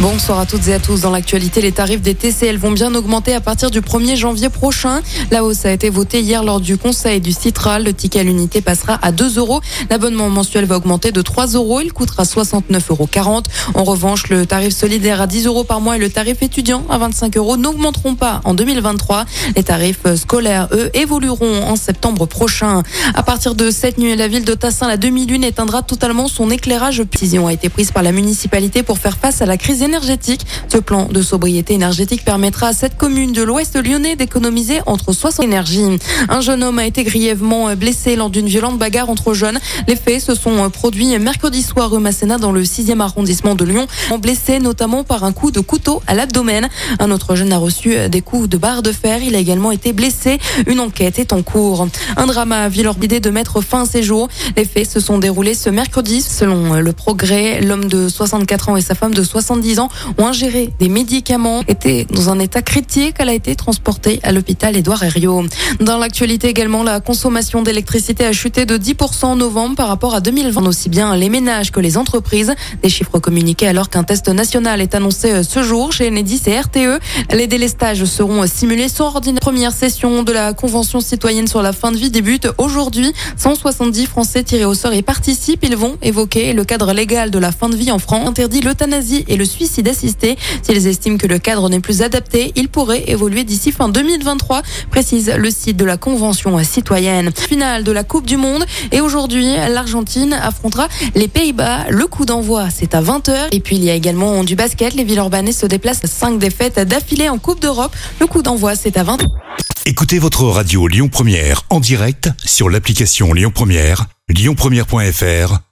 Bonsoir à toutes et à tous. Dans l'actualité, les tarifs des TCL vont bien augmenter à partir du 1er janvier prochain. La hausse a été votée hier lors du conseil du Citral. Le ticket à l'unité passera à 2 euros. L'abonnement mensuel va augmenter de 3 euros. Il coûtera 69,40 euros. En revanche, le tarif solidaire à 10 euros par mois et le tarif étudiant à 25 euros n'augmenteront pas en 2023. Les tarifs scolaires, eux, évolueront en septembre prochain. À partir de cette nuit, la ville de Tassin, la demi-lune, éteindra totalement son éclairage. Décision a été prise par la municipalité pour faire face à la crise énergétique. Ce plan de sobriété énergétique permettra à cette commune de l'ouest lyonnais d'économiser entre 60 énergies. Un jeune homme a été grièvement blessé lors d'une violente bagarre entre jeunes. Les faits se sont produits mercredi soir rue Masséna dans le 6e arrondissement de Lyon, blessé notamment par un coup de couteau à l'abdomen. Un autre jeune a reçu des coups de barre de fer. Il a également été blessé. Une enquête est en cours. Un drame leur idée de mettre fin à ses jours. Les faits se sont déroulés ce mercredi. Selon le progrès, l'homme de 64 ans et sa femme de 70 ont ingéré des médicaments, étaient dans un état critique. Elle a été transportée à l'hôpital Édouard Herriot. Dans l'actualité également, la consommation d'électricité a chuté de 10% en novembre par rapport à 2020. Aussi bien les ménages que les entreprises. Des chiffres communiqués alors qu'un test national est annoncé ce jour chez Enedis et RTE. Les délestages seront simulés sur ordinateur. Première session de la Convention citoyenne sur la fin de vie débute aujourd'hui. 170 Français tirés au sort y participent. Ils vont évoquer le cadre légal de la fin de vie en France, interdit l'euthanasie et le suicide suicide. S'ils estiment que le cadre n'est plus adapté, il pourrait évoluer d'ici fin 2023, précise le site de la Convention citoyenne. Finale de la Coupe du Monde et aujourd'hui, l'Argentine affrontera les Pays-Bas. Le coup d'envoi, c'est à 20h. Et puis, il y a également du basket. Les Villeurbanais se déplacent 5 défaites d'affilée en Coupe d'Europe. Le coup d'envoi, c'est à 20h. Écoutez votre radio Lyon Première en direct sur l'application Lyon Première, lyonpremière.fr